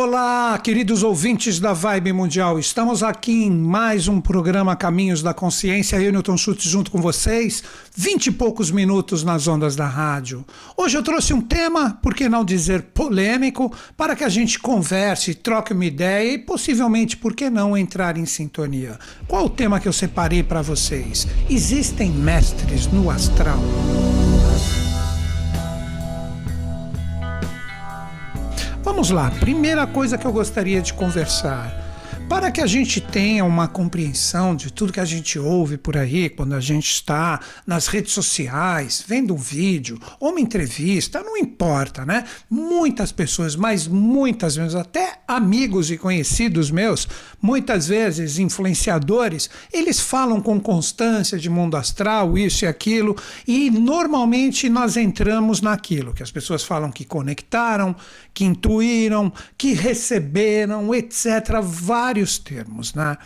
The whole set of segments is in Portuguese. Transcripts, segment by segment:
Olá, queridos ouvintes da Vibe Mundial. Estamos aqui em mais um programa Caminhos da Consciência. Eu, Newton Schultz, junto com vocês, vinte e poucos minutos nas ondas da rádio. Hoje eu trouxe um tema, por que não dizer polêmico, para que a gente converse, troque uma ideia e possivelmente, por que não, entrar em sintonia. Qual o tema que eu separei para vocês? Existem mestres no astral? Vamos lá, primeira coisa que eu gostaria de conversar. Para que a gente tenha uma compreensão de tudo que a gente ouve por aí, quando a gente está nas redes sociais, vendo um vídeo ou uma entrevista, não importa, né? Muitas pessoas, mas muitas vezes, até amigos e conhecidos meus, muitas vezes influenciadores, eles falam com constância de mundo astral, isso e aquilo, e normalmente nós entramos naquilo que as pessoas falam que conectaram, que intuíram, que receberam, etc. Vários termos. Né?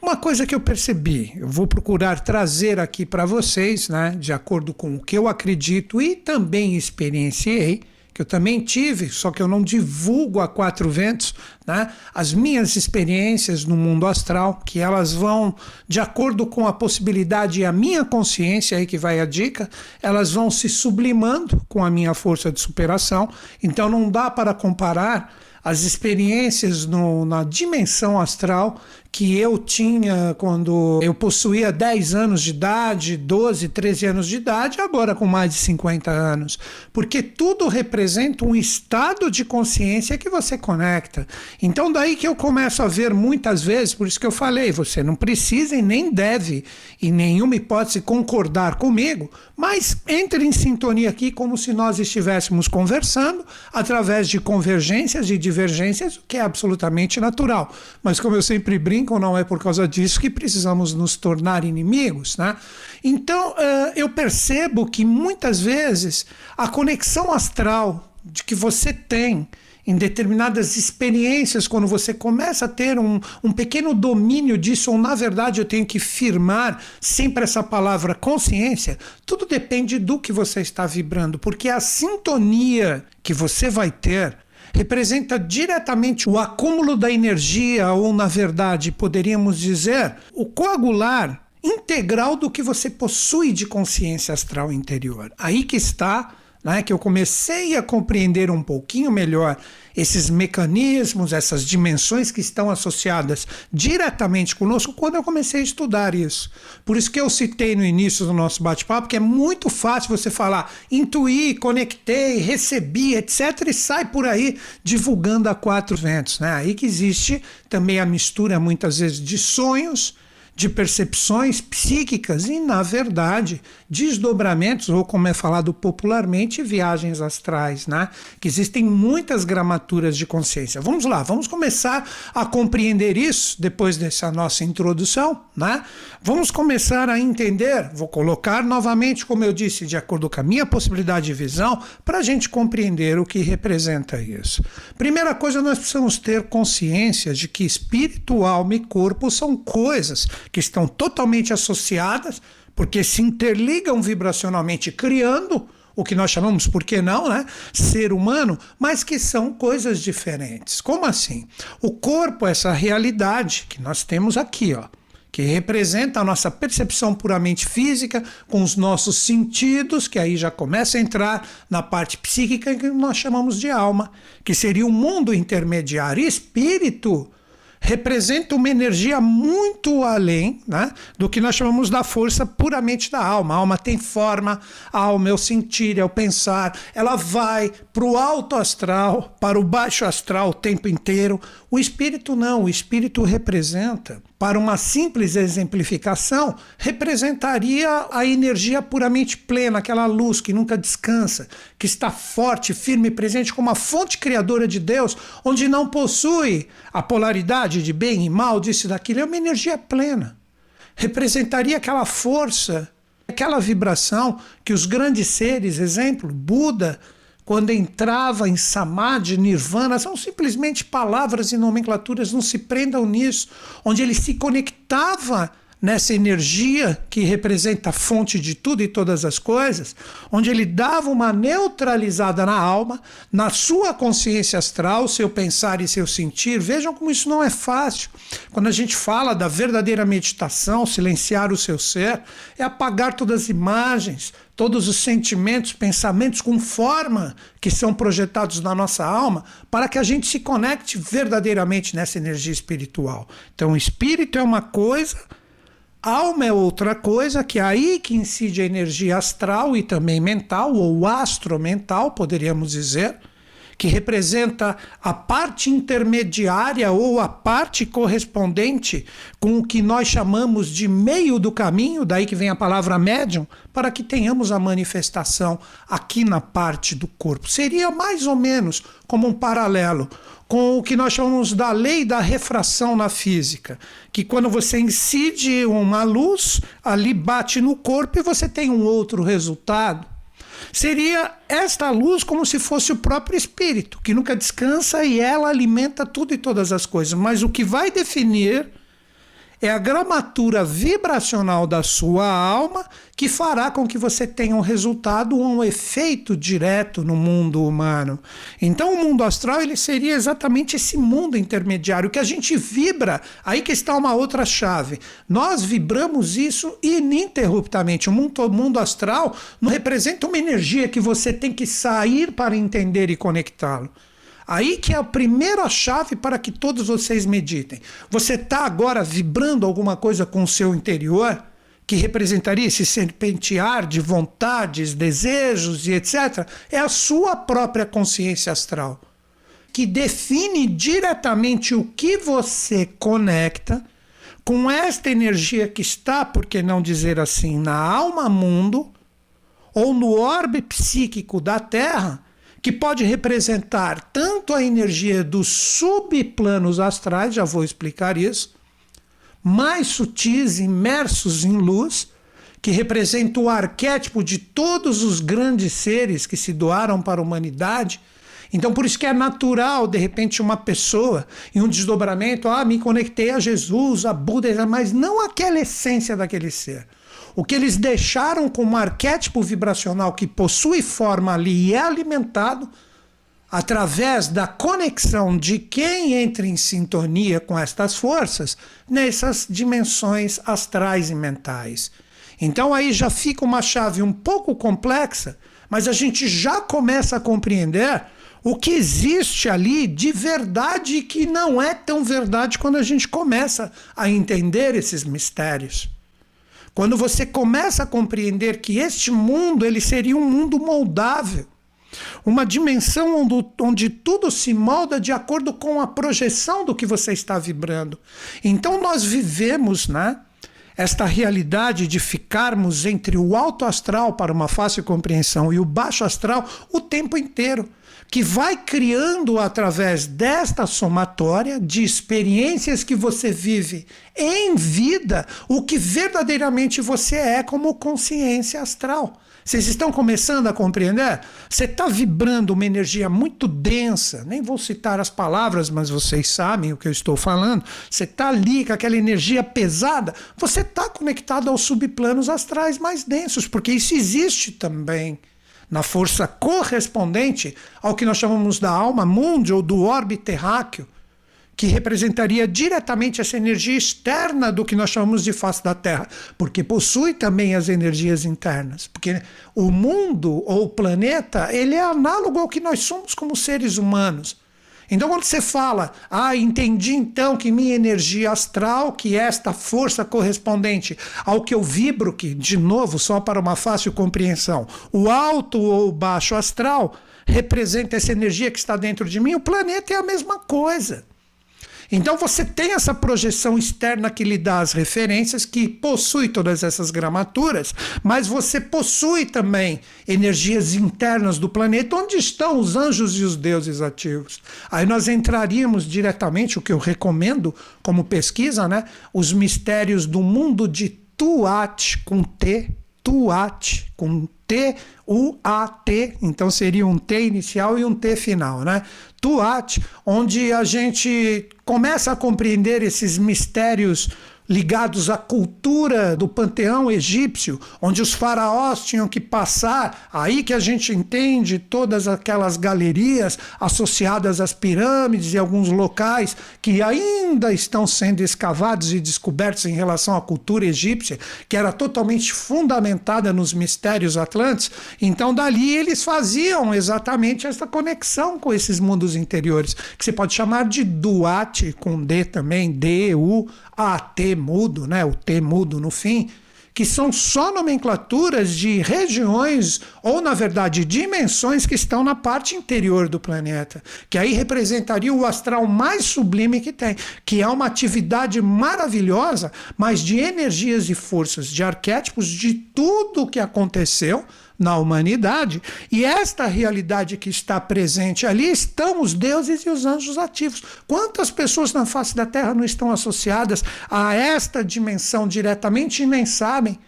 Uma coisa que eu percebi, eu vou procurar trazer aqui para vocês, né, de acordo com o que eu acredito e também experienciei que eu também tive, só que eu não divulgo a quatro ventos, né? As minhas experiências no mundo astral, que elas vão de acordo com a possibilidade e a minha consciência, aí que vai a dica, elas vão se sublimando com a minha força de superação. Então não dá para comparar as experiências no, na dimensão astral que eu tinha quando eu possuía 10 anos de idade, 12, 13 anos de idade, agora com mais de 50 anos. Porque tudo representa um estado de consciência que você conecta. Então, daí que eu começo a ver muitas vezes, por isso que eu falei, você não precisa e nem deve, em nenhuma hipótese, concordar comigo, mas entre em sintonia aqui como se nós estivéssemos conversando através de convergências e divergências, o que é absolutamente natural. Mas como eu sempre brinco, não é por causa disso que precisamos nos tornar inimigos. Né? Então, uh, eu percebo que muitas vezes a conexão astral de que você tem em determinadas experiências, quando você começa a ter um, um pequeno domínio disso, ou na verdade eu tenho que firmar sempre essa palavra consciência, tudo depende do que você está vibrando, porque a sintonia que você vai ter representa diretamente o acúmulo da energia, ou, na verdade, poderíamos dizer, o coagular integral do que você possui de consciência astral interior. Aí que está né, que eu comecei a compreender um pouquinho melhor esses mecanismos, essas dimensões que estão associadas diretamente conosco quando eu comecei a estudar isso. Por isso que eu citei no início do nosso bate-papo que é muito fácil você falar intuí, conectei, recebi, etc. e sai por aí divulgando a quatro ventos. Né? Aí que existe também a mistura muitas vezes de sonhos de percepções psíquicas e, na verdade, desdobramentos, ou como é falado popularmente, viagens astrais, né? Que existem muitas gramaturas de consciência. Vamos lá, vamos começar a compreender isso depois dessa nossa introdução, né? Vamos começar a entender, vou colocar novamente, como eu disse, de acordo com a minha possibilidade de visão, para a gente compreender o que representa isso. Primeira coisa, nós precisamos ter consciência de que espírito, alma e corpo são coisas que estão totalmente associadas, porque se interligam vibracionalmente, criando o que nós chamamos, por que não, né? Ser humano, mas que são coisas diferentes. Como assim? O corpo essa realidade que nós temos aqui, ó que representa a nossa percepção puramente física, com os nossos sentidos, que aí já começa a entrar na parte psíquica que nós chamamos de alma, que seria o mundo intermediário. Espírito representa uma energia muito além né, do que nós chamamos da força puramente da alma. A alma tem forma, a alma é o sentir, é o pensar, ela vai para o alto astral, para o baixo astral o tempo inteiro. O espírito não, o espírito representa, para uma simples exemplificação, representaria a energia puramente plena, aquela luz que nunca descansa, que está forte, firme e presente como a fonte criadora de Deus, onde não possui a polaridade de bem e mal, disso e daquilo, é uma energia plena. Representaria aquela força, aquela vibração que os grandes seres, exemplo, Buda, quando entrava em samadhi, nirvana, são simplesmente palavras e nomenclaturas, não se prendam nisso, onde ele se conectava nessa energia que representa a fonte de tudo e todas as coisas, onde ele dava uma neutralizada na alma, na sua consciência astral, seu pensar e seu sentir. Vejam como isso não é fácil. Quando a gente fala da verdadeira meditação, silenciar o seu ser, é apagar todas as imagens, todos os sentimentos, pensamentos com forma que são projetados na nossa alma, para que a gente se conecte verdadeiramente nessa energia espiritual. Então, o espírito é uma coisa, alma é outra coisa, que é aí que incide a energia astral e também mental, ou astromental, poderíamos dizer que representa a parte intermediária ou a parte correspondente com o que nós chamamos de meio do caminho, daí que vem a palavra médium, para que tenhamos a manifestação aqui na parte do corpo. Seria mais ou menos como um paralelo com o que nós chamamos da lei da refração na física, que quando você incide uma luz, ali bate no corpo e você tem um outro resultado. Seria esta luz como se fosse o próprio espírito, que nunca descansa e ela alimenta tudo e todas as coisas. Mas o que vai definir é a gramatura vibracional da sua alma que fará com que você tenha um resultado ou um efeito direto no mundo humano. Então, o mundo astral ele seria exatamente esse mundo intermediário que a gente vibra. Aí que está uma outra chave. Nós vibramos isso ininterruptamente. O mundo, o mundo astral não representa uma energia que você tem que sair para entender e conectá-lo. Aí que é a primeira chave para que todos vocês meditem. Você está agora vibrando alguma coisa com o seu interior? que representaria esse serpentear de vontades, desejos e etc., é a sua própria consciência astral, que define diretamente o que você conecta com esta energia que está, por que não dizer assim, na alma-mundo ou no orbe psíquico da Terra que pode representar tanto a energia dos subplanos astrais, já vou explicar isso, mais sutis, imersos em luz, que representa o arquétipo de todos os grandes seres que se doaram para a humanidade. Então, por isso que é natural, de repente, uma pessoa em um desdobramento, ah, me conectei a Jesus, a Buda, mas não aquela essência daquele ser. O que eles deixaram como arquétipo vibracional que possui forma ali e é alimentado através da conexão de quem entra em sintonia com estas forças nessas dimensões astrais e mentais. Então aí já fica uma chave um pouco complexa, mas a gente já começa a compreender o que existe ali de verdade que não é tão verdade quando a gente começa a entender esses mistérios. Quando você começa a compreender que este mundo ele seria um mundo moldável, uma dimensão onde, onde tudo se molda de acordo com a projeção do que você está vibrando. Então nós vivemos, né? Esta realidade de ficarmos entre o alto astral para uma fácil compreensão e o baixo astral o tempo inteiro que vai criando através desta somatória de experiências que você vive em vida o que verdadeiramente você é como consciência astral. Vocês estão começando a compreender? Você está vibrando uma energia muito densa, nem vou citar as palavras, mas vocês sabem o que eu estou falando. Você está ali com aquela energia pesada, você está conectado aos subplanos astrais mais densos, porque isso existe também na força correspondente ao que nós chamamos da alma mundi ou do orbe terráqueo, que representaria diretamente essa energia externa do que nós chamamos de face da Terra, porque possui também as energias internas, porque o mundo ou o planeta, ele é análogo ao que nós somos como seres humanos. Então, quando você fala, ah, entendi então que minha energia astral, que é esta força correspondente ao que eu vibro, que, de novo, só para uma fácil compreensão, o alto ou baixo astral representa essa energia que está dentro de mim, o planeta é a mesma coisa. Então você tem essa projeção externa que lhe dá as referências, que possui todas essas gramaturas, mas você possui também energias internas do planeta, onde estão os anjos e os deuses ativos. Aí nós entraríamos diretamente, o que eu recomendo como pesquisa, né? Os mistérios do mundo de Tuat com T, Tuat com T-U-A-T, então seria um T inicial e um T final, né? Tuat, onde a gente começa a compreender esses mistérios ligados à cultura do panteão egípcio, onde os faraós tinham que passar, aí que a gente entende todas aquelas galerias associadas às pirâmides e alguns locais que ainda estão sendo escavados e descobertos em relação à cultura egípcia, que era totalmente fundamentada nos mistérios atlantes. Então, dali eles faziam exatamente essa conexão com esses mundos interiores, que você pode chamar de Duat, com D também, D-U-A-T mudo, né? O T mudo no fim, que são só nomenclaturas de regiões ou, na verdade, dimensões que estão na parte interior do planeta, que aí representaria o astral mais sublime que tem, que é uma atividade maravilhosa, mas de energias e forças, de arquétipos de tudo o que aconteceu na humanidade. E esta realidade que está presente ali estão os deuses e os anjos ativos. Quantas pessoas na face da Terra não estão associadas a esta dimensão diretamente e nem sabem?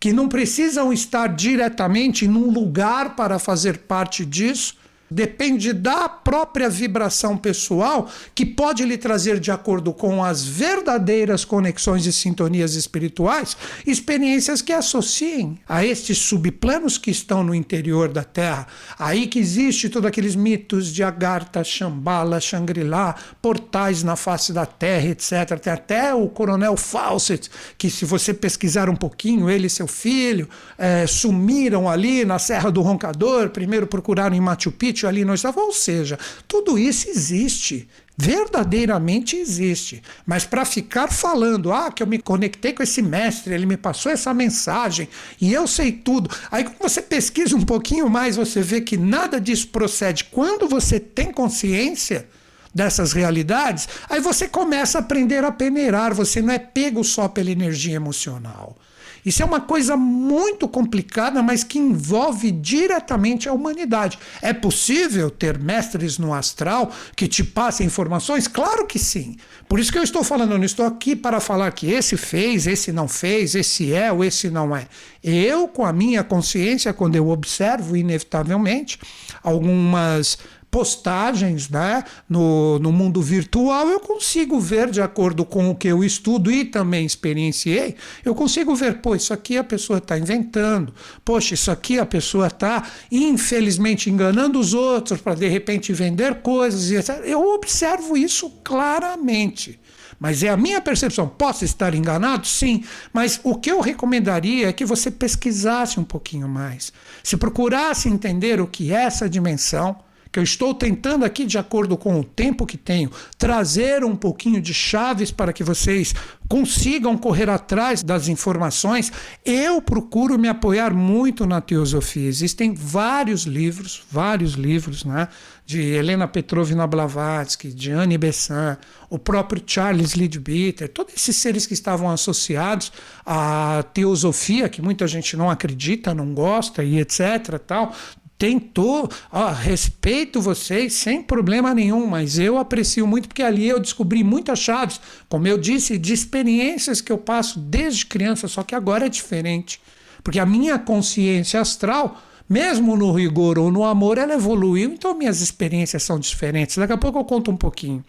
Que não precisam estar diretamente num lugar para fazer parte disso, depende da própria vibração pessoal, que pode lhe trazer, de acordo com as verdadeiras conexões e sintonias espirituais, experiências que associem a estes subplanos que estão no interior da Terra. Aí que existe todos aqueles mitos de Agartha, Shambhala, Shangri-La, portais na face da Terra, etc. Tem até o coronel Fawcett, que se você pesquisar um pouquinho, ele e seu filho é, sumiram ali na Serra do Roncador, primeiro procuraram em Machu Picchu, ali não estava. Ou seja, tudo isso existe. Verdadeiramente existe. Mas para ficar falando, ah, que eu me conectei com esse mestre, ele me passou essa mensagem e eu sei tudo. Aí, quando você pesquisa um pouquinho mais, você vê que nada disso procede. Quando você tem consciência dessas realidades, aí você começa a aprender a peneirar. Você não é pego só pela energia emocional. Isso é uma coisa muito complicada, mas que envolve diretamente a humanidade. É possível ter mestres no astral que te passem informações? Claro que sim. Por isso que eu estou falando, eu não estou aqui para falar que esse fez, esse não fez, esse é ou esse não é. Eu, com a minha consciência, quando eu observo, inevitavelmente, algumas postagens né, no, no mundo virtual, eu consigo ver, de acordo com o que eu estudo e também experienciei, eu consigo ver, pô, isso aqui a pessoa está inventando, poxa, isso aqui a pessoa está, infelizmente, enganando os outros para de repente vender coisas, e etc. Eu observo isso claramente. Mas é a minha percepção. Posso estar enganado? Sim. Mas o que eu recomendaria é que você pesquisasse um pouquinho mais. Se procurasse entender o que é essa dimensão, que eu estou tentando aqui, de acordo com o tempo que tenho, trazer um pouquinho de chaves para que vocês consigam correr atrás das informações, eu procuro me apoiar muito na teosofia. Existem vários livros, vários livros, né? De Helena Petrovna Blavatsky, de Anne Besant, o próprio Charles Leadbeater, todos esses seres que estavam associados à teosofia, que muita gente não acredita, não gosta e etc. tal, tentou, ó, respeito vocês sem problema nenhum, mas eu aprecio muito porque ali eu descobri muitas chaves, como eu disse, de experiências que eu passo desde criança, só que agora é diferente. Porque a minha consciência astral, mesmo no rigor ou no amor, ela evoluiu, então minhas experiências são diferentes. Daqui a pouco eu conto um pouquinho.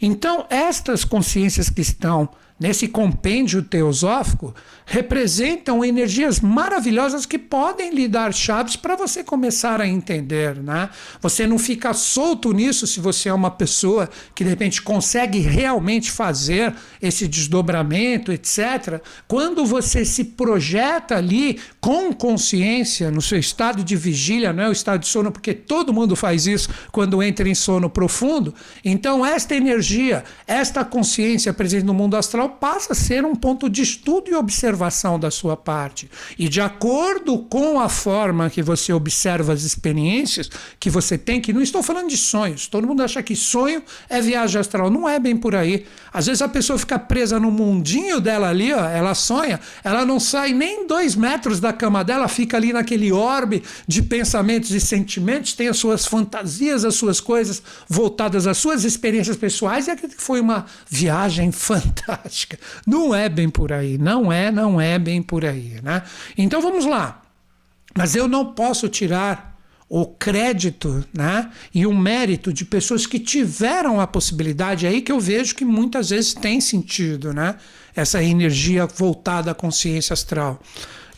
Então, estas consciências que estão nesse compêndio teosófico, representam energias maravilhosas que podem lhe dar chaves para você começar a entender. Né? Você não fica solto nisso se você é uma pessoa que de repente consegue realmente fazer esse desdobramento, etc. Quando você se projeta ali com consciência no seu estado de vigília, não é o estado de sono, porque todo mundo faz isso quando entra em sono profundo. Então, esta energia, esta consciência presente no mundo astral passa a ser um ponto de estudo e observação da sua parte. E de acordo com a forma que você observa as experiências que você tem, que não estou falando de sonhos, todo mundo acha que sonho é viagem astral. Não é bem por aí. Às vezes a pessoa fica presa no mundinho dela ali, ó, ela sonha, ela não sai nem dois metros da cama dela, fica ali naquele orbe de pensamentos e sentimentos, tem as suas fantasias, as suas coisas voltadas às suas experiências pessoais, e aquilo que foi uma viagem fantástica prática. Não é bem por aí, não é, não é bem por aí, né? Então vamos lá. Mas eu não posso tirar o crédito né, e o mérito de pessoas que tiveram a possibilidade, aí que eu vejo que muitas vezes tem sentido né, essa energia voltada à consciência astral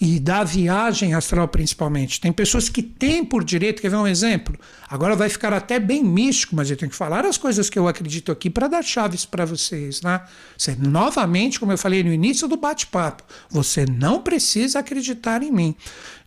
e da viagem astral principalmente. Tem pessoas que têm por direito, quer ver um exemplo? Agora vai ficar até bem místico, mas eu tenho que falar as coisas que eu acredito aqui para dar chaves para vocês, né? Você, novamente, como eu falei no início do bate-papo, você não precisa acreditar em mim.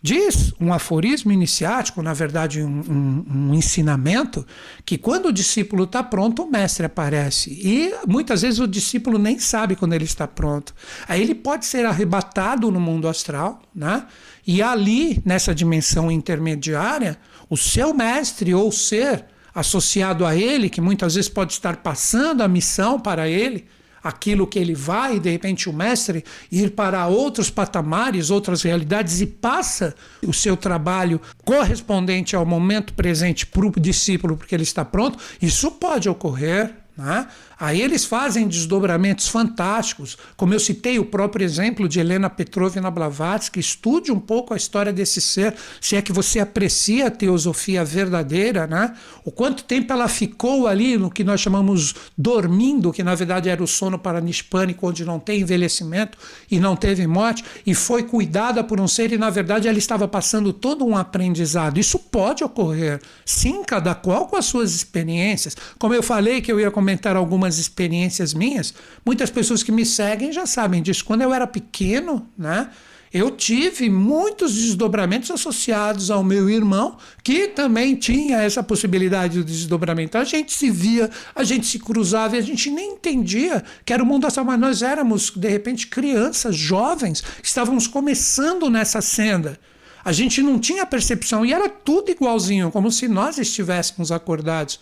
Diz um aforismo iniciático, na verdade, um, um, um ensinamento, que quando o discípulo está pronto, o mestre aparece. E muitas vezes o discípulo nem sabe quando ele está pronto. Aí ele pode ser arrebatado no mundo astral, né? E ali, nessa dimensão intermediária, o seu mestre ou ser associado a ele, que muitas vezes pode estar passando a missão para ele, aquilo que ele vai, de repente o mestre ir para outros patamares, outras realidades e passa o seu trabalho correspondente ao momento presente para o discípulo, porque ele está pronto, isso pode ocorrer. Né? Aí eles fazem desdobramentos fantásticos, como eu citei o próprio exemplo de Helena Petrovna Blavatsky, estude um pouco a história desse ser, se é que você aprecia a teosofia verdadeira, né? o quanto tempo ela ficou ali no que nós chamamos dormindo, que na verdade era o sono paranispânico, onde não tem envelhecimento e não teve morte, e foi cuidada por um ser e na verdade ela estava passando todo um aprendizado. Isso pode ocorrer, sim, cada qual com as suas experiências. Como eu falei que eu ia comentar algumas algumas experiências minhas, muitas pessoas que me seguem já sabem disso. Quando eu era pequeno, né? Eu tive muitos desdobramentos associados ao meu irmão, que também tinha essa possibilidade de desdobramento. A gente se via, a gente se cruzava e a gente nem entendia que era o mundo astral, mas nós éramos, de repente, crianças, jovens, estávamos começando nessa senda. A gente não tinha percepção e era tudo igualzinho, como se nós estivéssemos acordados.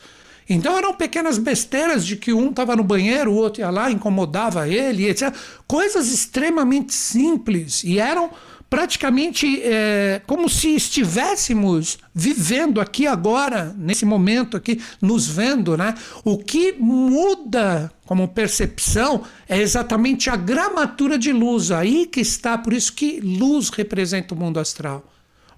Então eram pequenas besteiras de que um estava no banheiro, o outro ia lá, incomodava ele, etc. Coisas extremamente simples e eram praticamente é, como se estivéssemos vivendo aqui agora, nesse momento aqui, nos vendo, né? O que muda como percepção é exatamente a gramatura de luz, aí que está, por isso que luz representa o mundo astral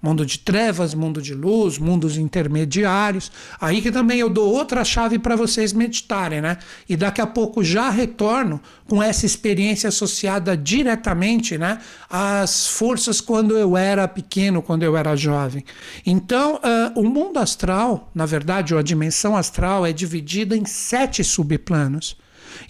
mundo de trevas, mundo de luz, mundos intermediários. Aí que também eu dou outra chave para vocês meditarem, né? E daqui a pouco já retorno com essa experiência associada diretamente, né, às forças quando eu era pequeno, quando eu era jovem. Então, uh, o mundo astral, na verdade, ou a dimensão astral é dividida em sete subplanos.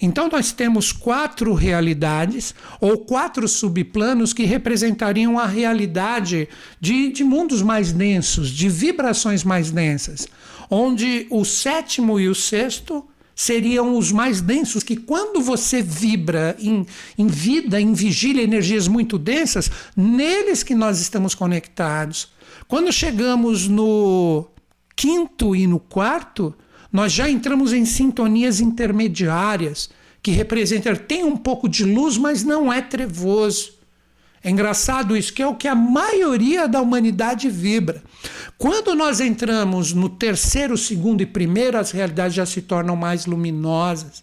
Então, nós temos quatro realidades ou quatro subplanos que representariam a realidade de, de mundos mais densos, de vibrações mais densas, onde o sétimo e o sexto seriam os mais densos, que quando você vibra em, em vida, em vigília, energias muito densas, neles que nós estamos conectados. Quando chegamos no quinto e no quarto, nós já entramos em sintonias intermediárias, que representam, tem um pouco de luz, mas não é trevoso. É engraçado isso, que é o que a maioria da humanidade vibra. Quando nós entramos no terceiro, segundo e primeiro, as realidades já se tornam mais luminosas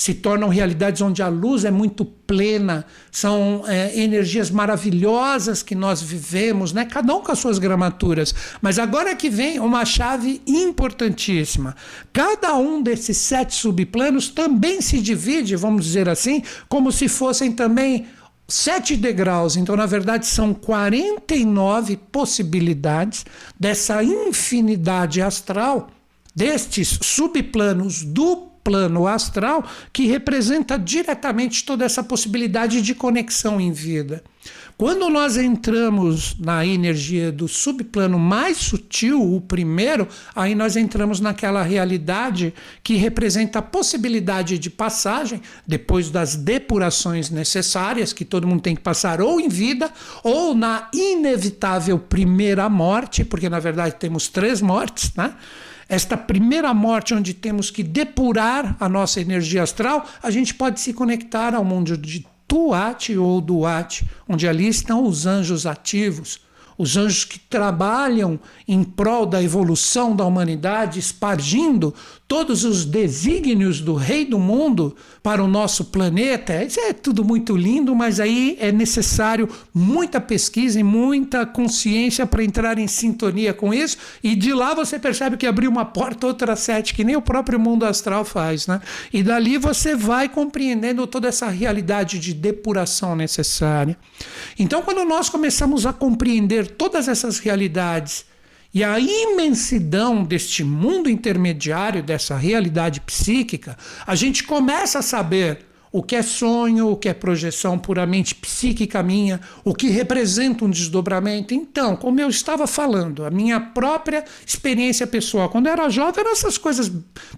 se tornam realidades onde a luz é muito plena, são é, energias maravilhosas que nós vivemos, né? cada um com as suas gramaturas. Mas agora que vem uma chave importantíssima. Cada um desses sete subplanos também se divide, vamos dizer assim, como se fossem também sete degraus. Então, na verdade, são 49 possibilidades dessa infinidade astral, destes subplanos do plano astral que representa diretamente toda essa possibilidade de conexão em vida. Quando nós entramos na energia do subplano mais sutil, o primeiro, aí nós entramos naquela realidade que representa a possibilidade de passagem, depois das depurações necessárias, que todo mundo tem que passar ou em vida, ou na inevitável primeira morte, porque na verdade temos três mortes, né? Esta primeira morte, onde temos que depurar a nossa energia astral, a gente pode se conectar ao mundo de Tuat ou Duat, onde ali estão os anjos ativos, os anjos que trabalham em prol da evolução da humanidade, espargindo todos os desígnios do Rei do Mundo para o nosso planeta. Isso é tudo muito lindo, mas aí é necessário muita pesquisa e muita consciência para entrar em sintonia com isso. E de lá você percebe que abriu uma porta, outra sete, que nem o próprio mundo astral faz, né? E dali você vai compreendendo toda essa realidade de depuração necessária. Então, quando nós começamos a compreender todas essas realidades e a imensidão deste mundo intermediário, dessa realidade psíquica, a gente começa a saber o que é sonho, o que é projeção puramente psíquica minha, o que representa um desdobramento. Então, como eu estava falando, a minha própria experiência pessoal, quando eu era jovem, eram essas coisas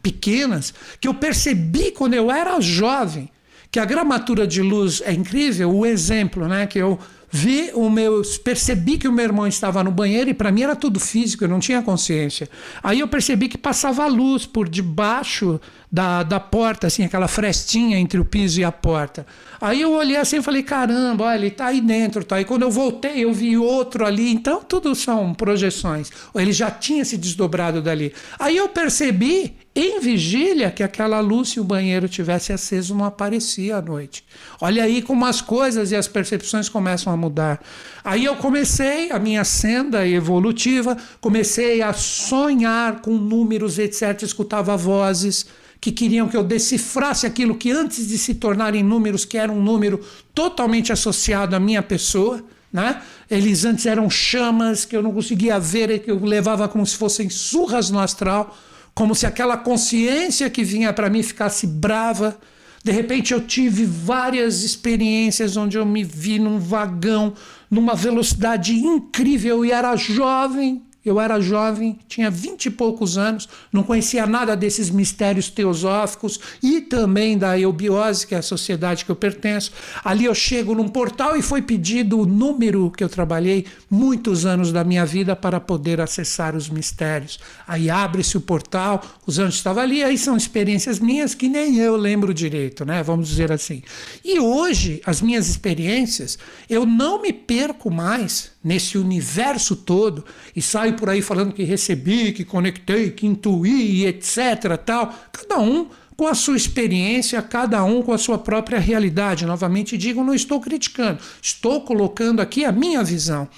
pequenas que eu percebi quando eu era jovem, que a gramatura de luz é incrível, o exemplo, né, que eu vi o meu, percebi que o meu irmão estava no banheiro e para mim era tudo físico, eu não tinha consciência. Aí eu percebi que passava luz por debaixo da, da porta, assim, aquela frestinha entre o piso e a porta. Aí eu olhei assim e falei, caramba, olha, ele está aí dentro, tá aí. Quando eu voltei, eu vi outro ali. Então, tudo são projeções. Ele já tinha se desdobrado dali. Aí eu percebi em vigília que aquela luz, se o banheiro tivesse aceso, não aparecia à noite. Olha aí como as coisas e as percepções começam a mudar. Aí eu comecei a minha senda evolutiva, comecei a sonhar com números, etc. Escutava vozes que queriam que eu decifrasse aquilo que antes de se tornarem números, que era um número totalmente associado à minha pessoa. Né? Eles antes eram chamas que eu não conseguia ver, que eu levava como se fossem surras no astral como se aquela consciência que vinha para mim ficasse brava. De repente eu tive várias experiências onde eu me vi num vagão, numa velocidade incrível e era jovem, eu era jovem, tinha vinte e poucos anos, não conhecia nada desses mistérios teosóficos e também da eubiose, que é a sociedade que eu pertenço. Ali eu chego num portal e foi pedido o número que eu trabalhei muitos anos da minha vida para poder acessar os mistérios. Aí abre-se o portal, os anjos estavam ali, aí são experiências minhas que nem eu lembro direito, né? Vamos dizer assim. E hoje, as minhas experiências, eu não me perco mais nesse universo todo e saio por aí falando que recebi, que conectei, que intuí, etc. tal. Cada um com a sua experiência, cada um com a sua própria realidade. Novamente digo, não estou criticando, estou colocando aqui a minha visão.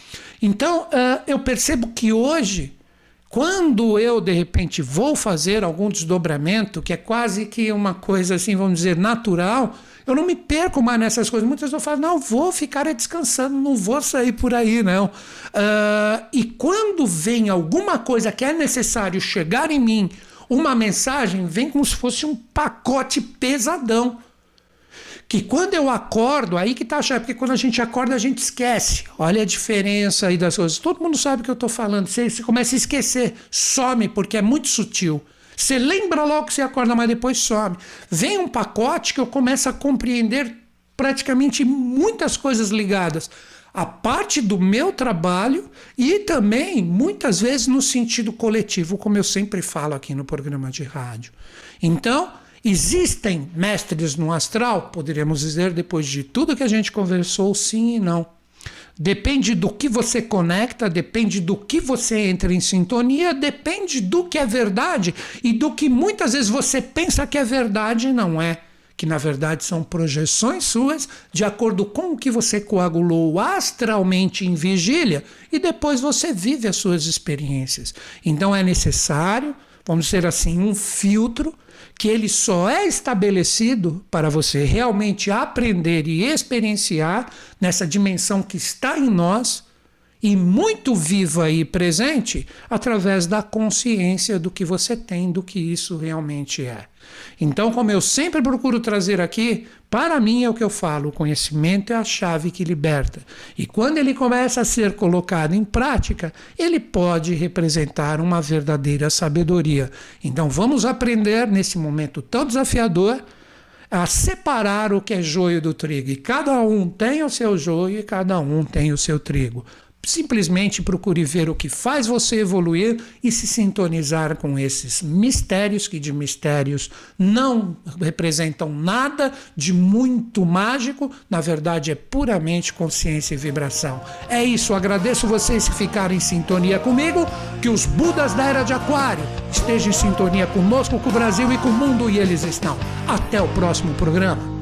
Então, uh, eu percebo que hoje, quando eu de repente vou fazer algum desdobramento, que é quase que uma coisa assim, vamos dizer, natural, eu não me perco mais nessas coisas. Muitas vezes eu falo, não, vou ficar descansando, não vou sair por aí, não. Uh, e quando vem alguma coisa que é necessário chegar em mim, uma mensagem, vem como se fosse um pacote pesadão. Que quando eu acordo, aí que tá achando, porque quando a gente acorda a gente esquece. Olha a diferença aí das coisas. Todo mundo sabe o que eu estou falando. Você, você começa a esquecer, some, porque é muito sutil. Você lembra logo que você acorda, mas depois some. Vem um pacote que eu começo a compreender praticamente muitas coisas ligadas à parte do meu trabalho e também, muitas vezes, no sentido coletivo, como eu sempre falo aqui no programa de rádio. Então, existem mestres no astral? Poderíamos dizer, depois de tudo que a gente conversou, sim e não. Depende do que você conecta, depende do que você entra em sintonia, depende do que é verdade e do que muitas vezes você pensa que é verdade e não é. Que na verdade são projeções suas de acordo com o que você coagulou astralmente em vigília e depois você vive as suas experiências. Então é necessário, vamos dizer assim, um filtro que ele só é estabelecido para você realmente aprender e experienciar nessa dimensão que está em nós e muito viva e presente através da consciência do que você tem, do que isso realmente é. Então, como eu sempre procuro trazer aqui, para mim é o que eu falo: o conhecimento é a chave que liberta. E quando ele começa a ser colocado em prática, ele pode representar uma verdadeira sabedoria. Então, vamos aprender nesse momento tão desafiador a separar o que é joio do trigo. E cada um tem o seu joio e cada um tem o seu trigo. Simplesmente procure ver o que faz você evoluir e se sintonizar com esses mistérios que de mistérios não representam nada de muito mágico, na verdade é puramente consciência e vibração. É isso, agradeço vocês que ficaram em sintonia comigo, que os Budas da Era de Aquário estejam em sintonia conosco, com o Brasil e com o mundo e eles estão. Até o próximo programa.